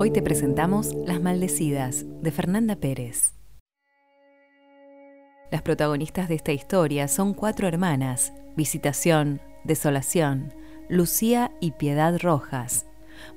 Hoy te presentamos Las Maldecidas, de Fernanda Pérez. Las protagonistas de esta historia son cuatro hermanas, Visitación, Desolación, Lucía y Piedad Rojas,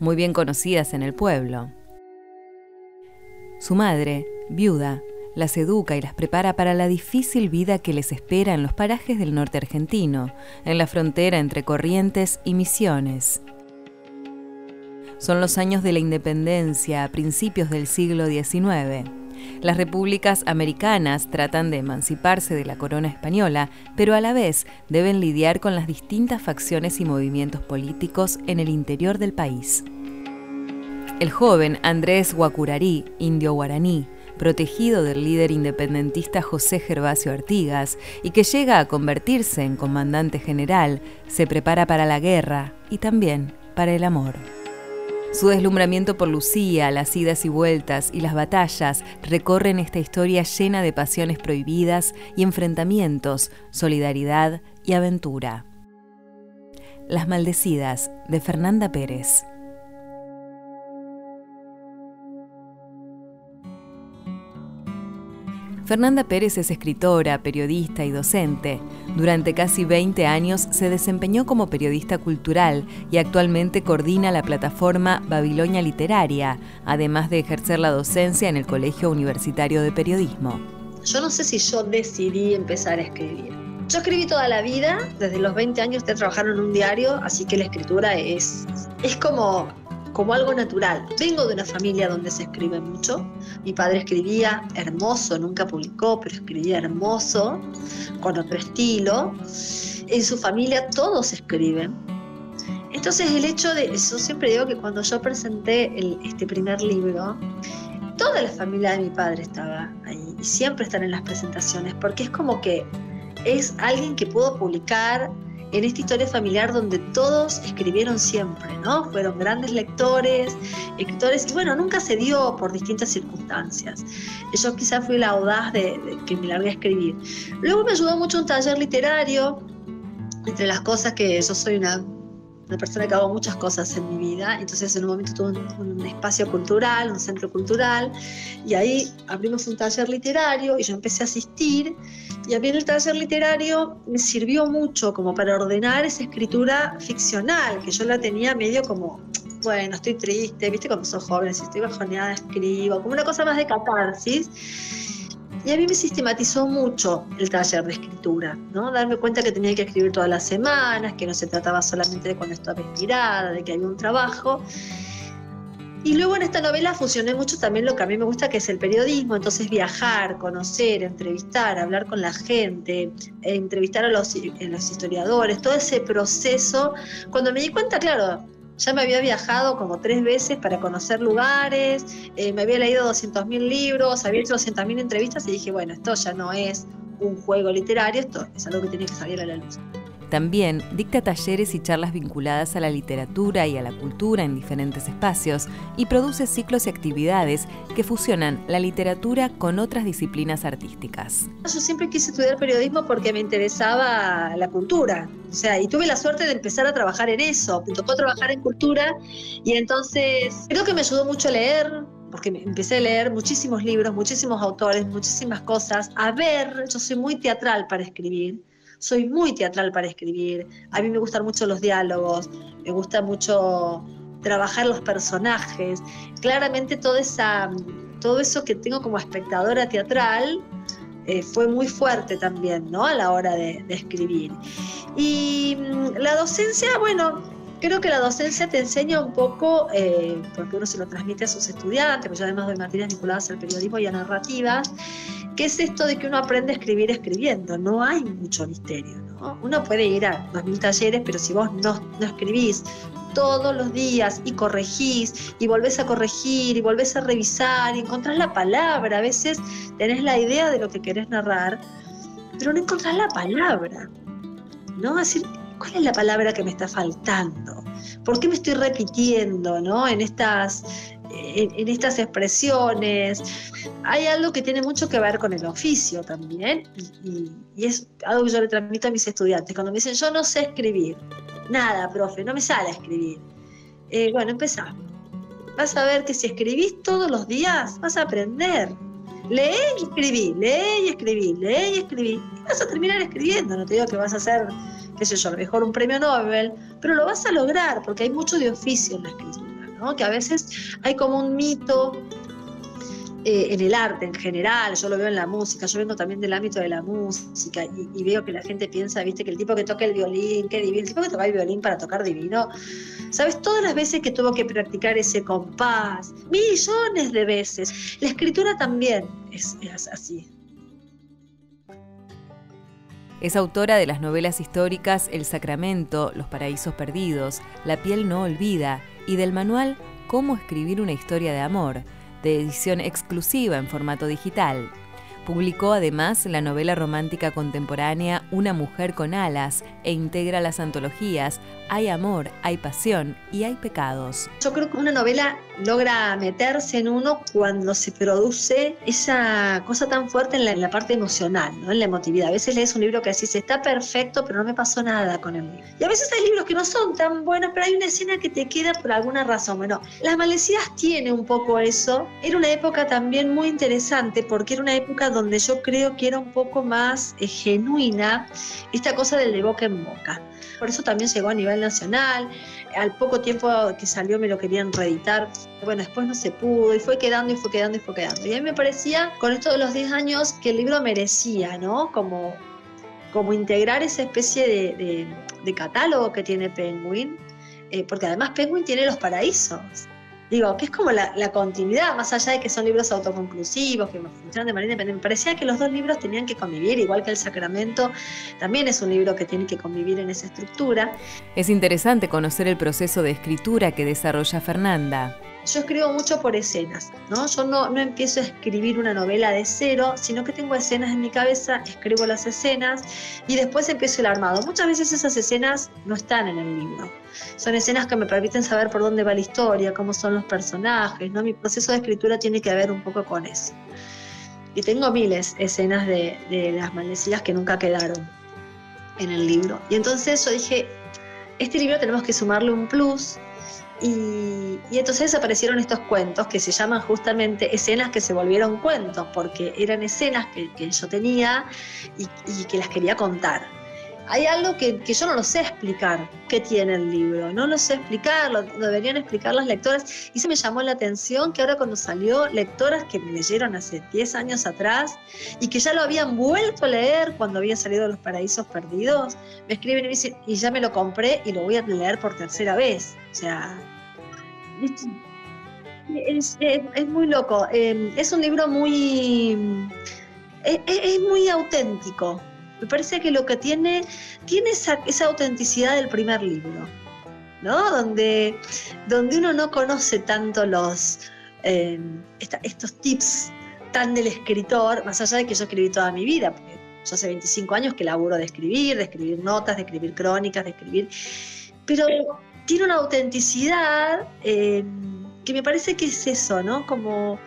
muy bien conocidas en el pueblo. Su madre, viuda, las educa y las prepara para la difícil vida que les espera en los parajes del norte argentino, en la frontera entre Corrientes y Misiones. Son los años de la independencia a principios del siglo XIX. Las repúblicas americanas tratan de emanciparse de la corona española, pero a la vez deben lidiar con las distintas facciones y movimientos políticos en el interior del país. El joven Andrés Guacurarí, indio guaraní, protegido del líder independentista José Gervasio Artigas y que llega a convertirse en comandante general, se prepara para la guerra y también para el amor. Su deslumbramiento por Lucía, las idas y vueltas y las batallas recorren esta historia llena de pasiones prohibidas y enfrentamientos, solidaridad y aventura. Las Maldecidas, de Fernanda Pérez. Fernanda Pérez es escritora, periodista y docente. Durante casi 20 años se desempeñó como periodista cultural y actualmente coordina la plataforma Babilonia Literaria, además de ejercer la docencia en el Colegio Universitario de Periodismo. Yo no sé si yo decidí empezar a escribir. Yo escribí toda la vida, desde los 20 años estoy trabajando en un diario, así que la escritura es, es como como algo natural. Vengo de una familia donde se escribe mucho. Mi padre escribía hermoso, nunca publicó, pero escribía hermoso, con otro estilo. En su familia todos escriben. Entonces el hecho de, yo siempre digo que cuando yo presenté este primer libro, toda la familia de mi padre estaba ahí y siempre están en las presentaciones porque es como que es alguien que pudo publicar en esta historia familiar donde todos escribieron siempre, ¿no? Fueron grandes lectores, escritores, y bueno, nunca se dio por distintas circunstancias. Yo quizás fui la audaz de, que me largué a escribir. Luego me ayudó mucho un taller literario, entre las cosas que yo soy una una persona que hago muchas cosas en mi vida. Entonces en un momento tuve un, espacio cultural, un centro cultural, y ahí abrimos un taller literario y yo empecé a asistir. Y a mí el taller literario me sirvió mucho como para ordenar esa escritura ficcional, que yo la tenía medio como, bueno, estoy triste, viste cuando sos joven, si estoy bajoneada, escribo, como una cosa más de catarsis. Y a mí me sistematizó mucho el taller de escritura, ¿no? Darme cuenta que tenía que escribir todas las semanas, que no se trataba solamente de cuando estaba inspirada, de que había un trabajo. Y luego en esta novela fusioné mucho también lo que a mí me gusta, que es el periodismo, entonces viajar, conocer, entrevistar, hablar con la gente, entrevistar a los, a los historiadores, todo ese proceso. Cuando me di cuenta, claro, ya me había viajado como tres veces para conocer lugares, eh, me había leído 200.000 libros, había hecho 200.000 entrevistas y dije, bueno, esto ya no es un juego literario, esto es algo que tiene que salir a la luz. También dicta talleres y charlas vinculadas a la literatura y a la cultura en diferentes espacios y produce ciclos y actividades que fusionan la literatura con otras disciplinas artísticas. Yo siempre quise estudiar periodismo porque me interesaba la cultura, o sea, y tuve la suerte de empezar a trabajar en eso. Me tocó trabajar en cultura y entonces creo que me ayudó mucho a leer, porque empecé a leer muchísimos libros, muchísimos autores, muchísimas cosas, a ver, yo soy muy teatral para escribir, soy muy teatral para escribir, a mí me gustan mucho los diálogos, me gusta mucho trabajar los personajes, claramente toda esa, todo eso que tengo como espectadora teatral eh, fue muy fuerte también, ¿no? A la hora de, escribir. Y mm, la docencia, bueno, creo que la docencia te enseña un poco, eh, porque uno se lo transmite a sus estudiantes, porque yo además doy materias vinculadas al periodismo y a narrativas, que es esto de que uno aprende a escribir escribiendo, no hay mucho misterio, ¿no? Uno puede ir a 2.000 talleres, pero si vos no, no escribís todos los días y corregís y volvés a corregir y volvés a revisar y encontrás la palabra, a veces tenés la idea de lo que querés narrar, pero no encontrás la palabra, ¿no? Así, ¿cuál es la palabra que me está faltando? ¿Por qué me estoy repitiendo ¿no? en, estas, en, estas expresiones? Hay algo que tiene mucho que ver con el oficio también y, es algo que yo le transmito a mis estudiantes. Cuando me dicen, yo no sé escribir, nada, profe, no me sale escribir. Eh, bueno, empezamos. Vas a ver que si escribís todos los días, vas a aprender. Lee y escribí, lee y escribí, lee y escribí. Y vas a terminar escribiendo. No te digo que vas a hacer qué sé yo, a lo mejor un premio Nobel, pero lo vas a lograr porque hay mucho de oficio en la escritura, Que a veces hay como un mito eh, en el arte en general, yo lo veo en la música, yo vengo también del ámbito de la música y, veo que la gente piensa, viste, que el tipo que toca el violín, qué divino, el tipo que toca el violín para tocar divino, ¿sabes? Todas las veces que tuvo que practicar ese compás, millones de veces. La escritura también es así. Es autora de las novelas históricas El Sacramento, Los Paraísos Perdidos, La piel no olvida y del manual Cómo escribir una historia de amor, de edición exclusiva en formato digital. Publicó además la novela romántica contemporánea Una mujer con alas e integra las antologías Hay amor, hay pasión y hay pecados. Yo creo que una novela logra meterse en uno cuando se produce esa cosa tan fuerte en la, parte emocional, ¿no? en la emotividad. A veces lees un libro que decís, está perfecto, pero no me pasó nada con el libro. Y a veces hay libros que no son tan buenos, pero hay una escena que te queda por alguna razón. Bueno, Las Malecidas tiene un poco eso. Era una época también muy interesante porque era una época donde yo creo que era un poco más eh, genuina esta cosa del de boca en boca. Por eso también llegó a nivel nacional. Al poco tiempo que salió me lo querían reeditar. Bueno, después no se pudo y fue quedando y fue quedando y fue quedando. Y a mí me parecía, con esto de los 10 años, que el libro merecía, ¿no? Como, como integrar esa especie de, catálogo que tiene Penguin. Eh, porque además Penguin tiene los paraísos digo, que es como la, continuidad, más allá de que son libros autoconclusivos, que funcionan de manera independiente. Me parecía que los dos libros tenían que convivir, igual que El Sacramento también es un libro que tiene que convivir en esa estructura. Es interesante conocer el proceso de escritura que desarrolla Fernanda yo escribo mucho por escenas, ¿no? Yo no, no empiezo a escribir una novela de cero, sino que tengo escenas en mi cabeza, escribo las escenas y después empiezo el armado. Muchas veces esas escenas no están en el libro. Son escenas que me permiten saber por dónde va la historia, cómo son los personajes, ¿no? Mi proceso de escritura tiene que ver un poco con eso. Y tengo miles de escenas de, de las maldecidas que nunca quedaron en el libro. Y entonces yo dije, este libro tenemos que sumarle un plus y, entonces aparecieron estos cuentos que se llaman justamente escenas que se volvieron cuentos, porque eran escenas que, yo tenía y, que las quería contar. Hay algo que, yo no lo sé explicar, qué tiene el libro, no lo sé explicar, lo, deberían explicar las lectoras. Y se me llamó la atención que ahora cuando salió, lectoras que me leyeron hace 10 años atrás y que ya lo habían vuelto a leer cuando había salido Los Paraísos Perdidos, me escriben y me dicen, y ya me lo compré y lo voy a leer por tercera vez. O sea, es, muy loco. Em, es un libro muy. Es, muy auténtico. Me parece que lo que tiene. Tiene esa, autenticidad del primer libro. ¿No? Donde, donde uno no conoce tanto los. Em, estos tips tan del escritor, más allá de que yo escribí toda mi vida, porque yo hace 25 años que laburo de escribir, de escribir notas, de escribir crónicas, de escribir. Pero tiene una autenticidad eh, que me parece que es eso, ¿no? Como,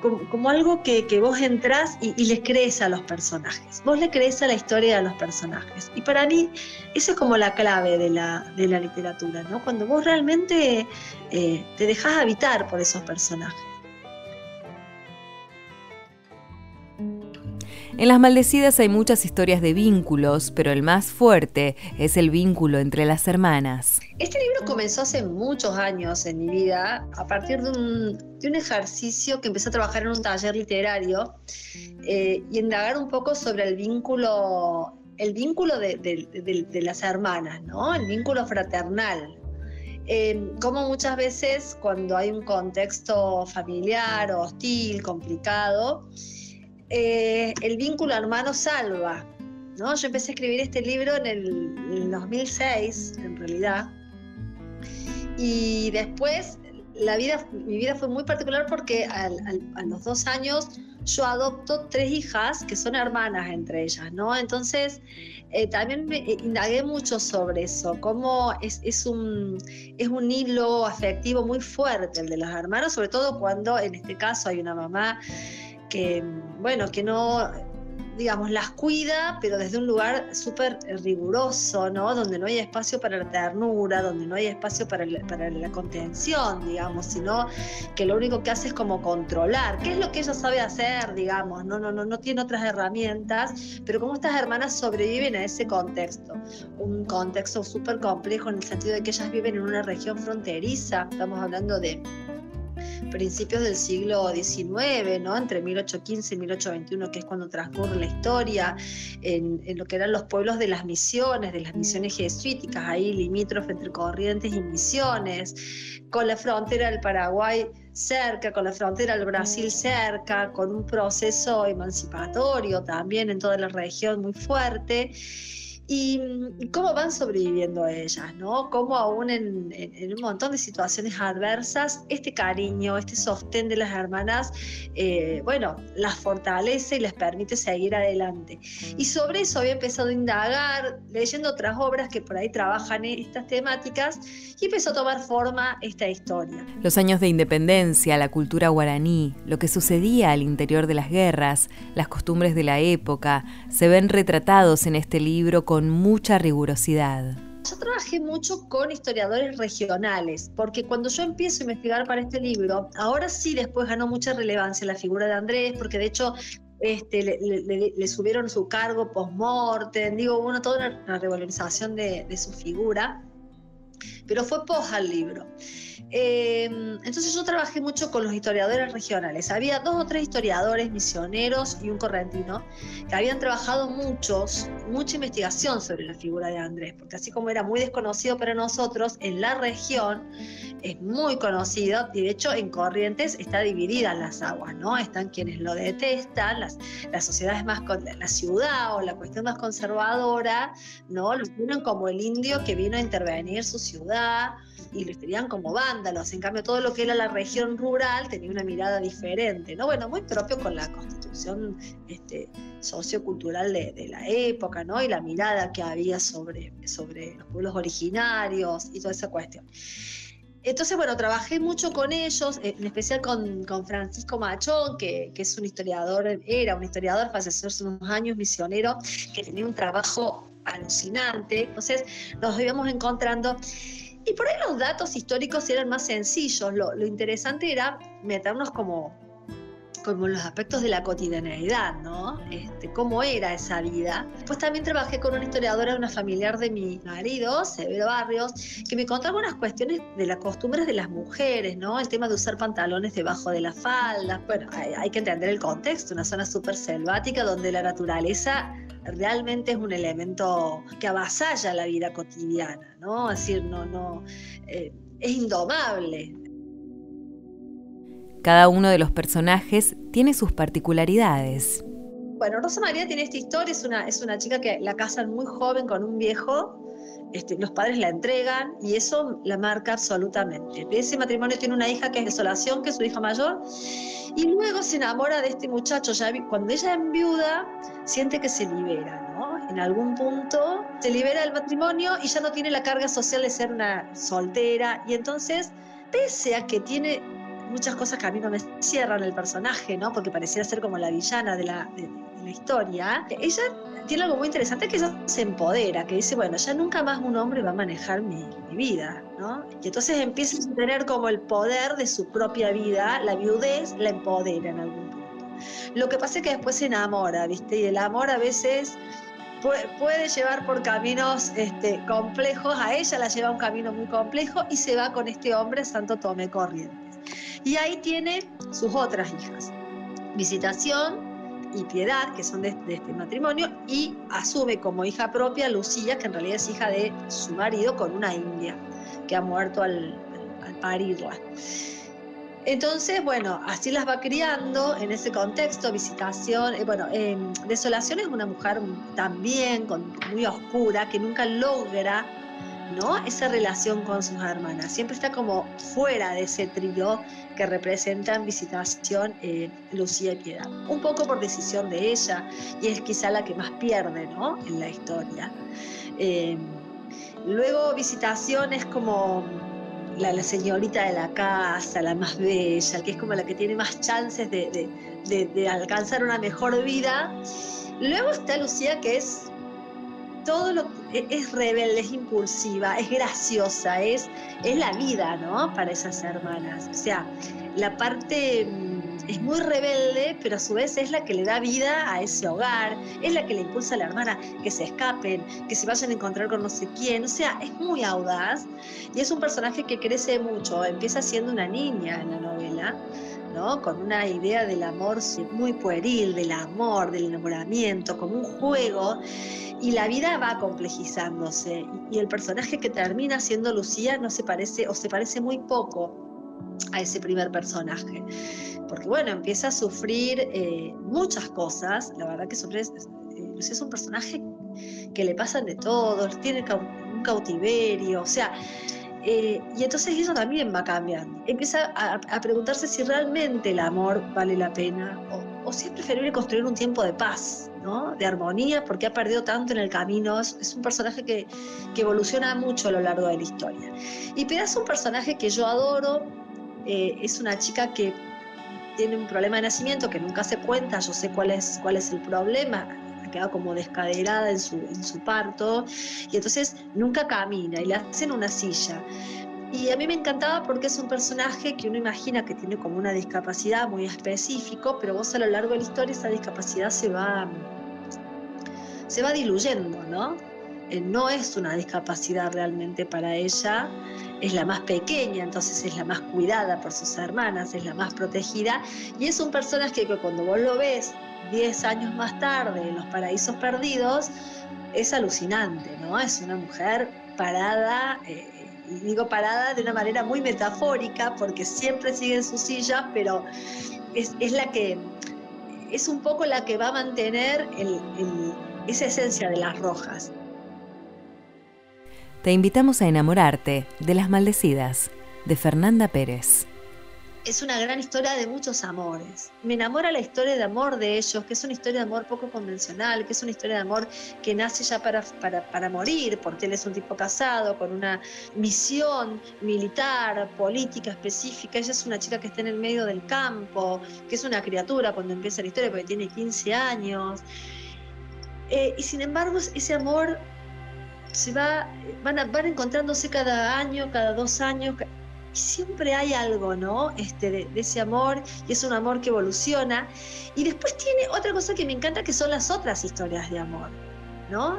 como, algo que, vos entrás y, les crees a los personajes. Vos le crees a la historia de los personajes. Y para mí, eso es como la clave de la, literatura, ¿no? Cuando vos realmente eh, te dejás habitar por esos personajes. En Las Maldecidas hay muchas historias de vínculos, pero el más fuerte es el vínculo entre las hermanas. Este libro comenzó hace muchos años en mi vida a partir de un, ejercicio que empecé a trabajar en un taller literario eh, y indagar un poco sobre el vínculo, el vínculo de, las hermanas, ¿no? el vínculo fraternal. eh, como muchas veces cuando hay un contexto familiar, hostil, complicado, eh, el vínculo hermano salva. ¿no? Yo empecé a escribir este libro en el, 2006, en realidad, y después la vida, mi vida fue muy particular porque a los dos años yo adopto tres hijas que son hermanas entre ellas, ¿no? Entonces, eh, también me eh, indagué mucho sobre eso, cómo es, es, un, es un hilo afectivo muy fuerte el de los hermanos, sobre todo cuando en este caso hay una mamá que, bueno, que no digamos, las cuida, pero desde un lugar súper riguroso, ¿no? Donde no hay espacio para la ternura, donde no hay espacio para la, contención, digamos, sino que lo único que hace es como controlar, qué es lo que ella sabe hacer, digamos, no, no, no, no tiene otras herramientas, pero cómo estas hermanas sobreviven a ese contexto, un contexto súper complejo en el sentido de que ellas viven en una región fronteriza, estamos hablando de principios del siglo XIX, ¿no? entre 1815 y 1821, que es cuando transcurre la historia, en, lo que eran los pueblos de las misiones, de las misiones jesuíticas, ahí limítrofe entre Corrientes y Misiones, con la frontera del Paraguay cerca, con la frontera del Brasil cerca, con un proceso emancipatorio también en toda la región muy fuerte y, cómo van sobreviviendo ellas, ¿no? Cómo aún en, un montón de situaciones adversas, este cariño, este sostén de las hermanas, eh, bueno, las fortalece y les permite seguir adelante. Y sobre eso había empezado a indagar, leyendo otras obras que por ahí trabajan en estas temáticas, y empezó a tomar forma esta historia. Los años de independencia, la cultura guaraní, lo que sucedía al interior de las guerras, las costumbres de la época, se ven retratados en este libro con con mucha rigurosidad. Yo trabajé mucho con historiadores regionales, porque cuando yo empiezo a investigar para este libro, ahora sí después ganó mucha relevancia la figura de Andrés, porque de hecho este, le, subieron su cargo post-mortem, digo, hubo toda una, revalorización de, su figura, pero fue post al libro. Em, entonces yo trabajé mucho con los historiadores regionales. Había dos o tres historiadores misioneros y un correntino que habían trabajado muchos, mucha investigación sobre la figura de Andrés, porque así como era muy desconocido para nosotros, en la región es muy conocido y de hecho en Corrientes está dividida las aguas, ¿no? Están quienes lo detestan, las, las sociedades más, la ciudad o la cuestión más conservadora, ¿no? Lo tienen como el indio que vino a intervenir su ciudad y lo tenían como vándalos. En cambio, todo lo que era la región rural tenía una mirada diferente, ¿no? Bueno, muy propio con la constitución este, sociocultural de, la época, ¿no? Y la mirada que había sobre, sobre los pueblos originarios y toda esa cuestión. Entonces, bueno, trabajé mucho con ellos, en especial con, con Francisco Machón, que, que, es un historiador, era un historiador, falleció hace unos años, misionero, que tenía un trabajo alucinante. Entonces, nos íbamos encontrando y por ahí los datos históricos eran más sencillos. Lo, interesante era meternos como, como los aspectos de la cotidianeidad, ¿no? Este, cómo era esa vida. Pues también trabajé con una historiadora, una familiar de mi marido, Severo Barrios, que me contaba unas cuestiones de las costumbres de las mujeres, ¿no? El tema de usar pantalones debajo de la falda. Bueno, hay, hay que entender el contexto, una zona súper selvática donde la naturaleza realmente es un elemento que avasalla la vida cotidiana, ¿no? Es decir, no, no, eh, es indomable. Cada uno de los personajes tiene sus particularidades. Bueno, Rosa María tiene esta historia, es una, es una chica que la casan muy joven con un viejo, este, los padres la entregan y eso la marca absolutamente. ese matrimonio tiene una hija que es Desolación, que es su hija mayor, y luego se enamora de este muchacho, ya cuando ella es viuda, siente que se libera, ¿no? En algún punto se libera del matrimonio y ya no tiene la carga social de ser una soltera, y entonces, pese a que tiene muchas cosas que a mí no me cierran el personaje, ¿no? Porque pareciera ser como la villana de la, historia. Ella tiene algo muy interesante que ella se empodera, que dice, bueno, ya nunca más un hombre va a manejar mi, vida, ¿no? Y entonces empieza a tener como el poder de su propia vida, la viudez la empodera en algún punto. Lo que pasa es que después se enamora, ¿viste? Y el amor a veces puede llevar por caminos este, complejos, a ella la lleva un camino muy complejo y se va con este hombre Santo Tomé Corrientes. Y ahí tiene sus otras hijas. Visitación, y Piedad, que son de, este matrimonio, y asume como hija propia Lucía, que en realidad es hija de su marido con una india, que ha muerto al, al parirla. Entonces, bueno, así las va criando en ese contexto, visitación, eh, bueno, Desolación es una mujer también muy oscura, que nunca logra ¿no? esa relación con sus hermanas. Siempre está como fuera de ese trío que representan Visitación, eh, Lucía y Piedad. Un poco por decisión de ella, y es quizá la que más pierde ¿no? en la historia. Eh, luego Visitación es como la, señorita de la casa, la más bella, que es como la que tiene más chances de, alcanzar una mejor vida. Luego está Lucía, que es todo lo e, es rebelde, es impulsiva, es graciosa, es, es la vida, ¿no? Para esas hermanas. O sea, la parte es muy rebelde, pero a su vez es la que le da vida a ese hogar, es la que le impulsa a la hermana que se escapen, que se vayan a encontrar con no sé quién, o sea, es muy audaz y es un personaje que crece mucho, empieza siendo una niña en la novela, con una idea del amor muy pueril, del amor, del enamoramiento, como un juego, y la vida va complejizándose, y el personaje que termina siendo Lucía no se parece, o se parece muy poco a ese primer personaje. Porque bueno, empieza a sufrir eh, muchas cosas, la verdad que sufre, eh, es un personaje que le pasan de todo, tiene un cautiverio, o sea, eh, y entonces eso también va cambiando. Empieza a, preguntarse si realmente el amor vale la pena o, si es preferible construir un tiempo de paz, ¿no? de armonía, porque ha perdido tanto en el camino. Es, un personaje que, que, evoluciona mucho a lo largo de la historia. Y Pera es un personaje que yo adoro, eh, es una chica que tiene un problema de nacimiento que nunca se cuenta, yo sé cuál es, cuál es el problema, ha quedado como descaderada en su, en su parto y entonces nunca camina y le hacen una silla. Y a mí me encantaba porque es un personaje que uno imagina que tiene como una discapacidad muy específico, pero vos a lo largo de la historia esa discapacidad se va, se va diluyendo, ¿no? Eh, no es una discapacidad realmente para ella, es la más pequeña, entonces es la más cuidada por sus hermanas, es la más protegida y es un personaje que cuando vos lo ves 10 años más tarde en Los Paraísos Perdidos, es alucinante, ¿no? Es una mujer parada, eh, y digo parada de una manera muy metafórica porque siempre sigue en su silla, pero es, la que, es un poco la que va a mantener esa esencia de las rojas. Te invitamos a enamorarte de Las Maldecidas, de Fernanda Pérez. Es una gran historia de muchos amores. Me enamora la historia de amor de ellos, que es una historia de amor poco convencional, que es una historia de amor que nace ya para, para, morir, porque él es un tipo casado, con una misión militar, política específica. Ella es una chica que está en el medio del campo, que es una criatura cuando empieza la historia, porque tiene 15 años. Eh, y sin embargo, ese amor se va, van, van encontrándose cada año, cada dos años, siempre hay algo, ¿no? Este, de, ese amor, y es un amor que evoluciona. Y después tiene otra cosa que me encanta, que son las otras historias de amor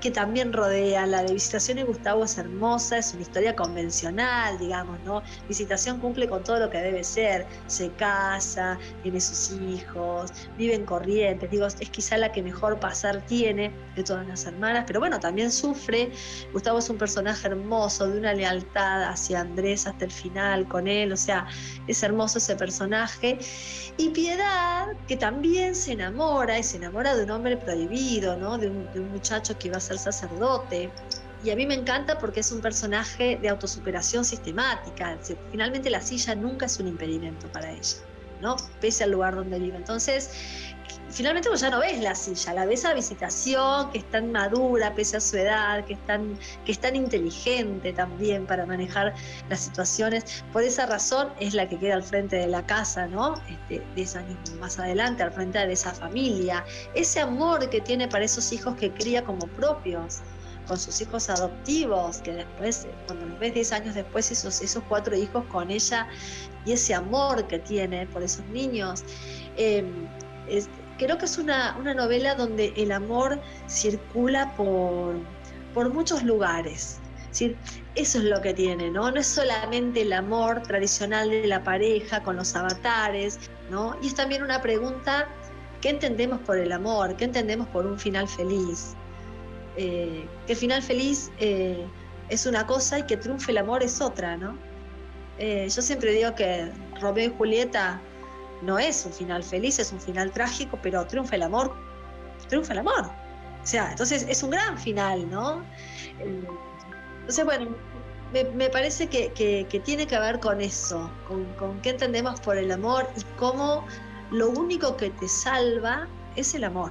que también rodea. La de Visitación y Gustavo es hermosa, es una historia convencional, digamos, ¿no? Visitación cumple con todo lo que debe ser, se casa, tiene sus hijos, vive en Corrientes, digo, es quizá la que mejor pasar tiene de todas las hermanas, pero bueno, también sufre. Gustavo es un personaje hermoso, de una lealtad hacia Andrés hasta el final con él, o sea, es hermoso ese personaje. Y Piedad, que también se enamora, y se enamora de un hombre prohibido, ¿no? de un muchacho que iba a ser sacerdote. Y a mí me encanta porque es un personaje de autosuperación sistemática. Finalmente la silla nunca es un impedimento para ella, ¿no? Pese al lugar donde vive. Entonces, finalmente vos ya no ves la silla, la ves a visitación, que es tan madura pese a su edad, que es tan, que es tan inteligente también para manejar las situaciones. Por esa razón es la que queda al frente de la casa, ¿no? Este, 10 años más adelante, al frente de esa familia. Ese amor que tiene para esos hijos que cría como propios con sus hijos adoptivos, que después, cuando los ves 10 años después, esos, esos cuatro hijos con ella y ese amor que tiene por esos niños. Em, creo que es una, novela donde el amor circula por, por muchos lugares. eso es lo que tiene, ¿no? No es solamente el amor tradicional de la pareja con los avatares, ¿no? Y es también una pregunta ¿Qué entendemos por el amor? ¿Qué entendemos por un final feliz? Eh, que el final feliz eh, es una cosa y que triunfe el amor es otra, ¿no? Eh, yo siempre digo que Romeo y Julieta no es un final feliz, es un final trágico, pero triunfa el amor, triunfa el amor. O sea, entonces es un gran final, ¿no? Entonces, bueno, me, parece que, tiene que ver con eso, con, con qué entendemos por el amor y cómo lo único que te salva es el amor.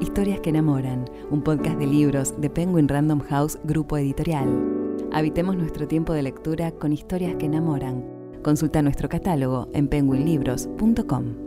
Historias que enamoran, un podcast de libros de Penguin Random House Grupo Editorial. Habitemos nuestro tiempo de lectura con historias que enamoran. Consulta nuestro catálogo en penguinlibros.com.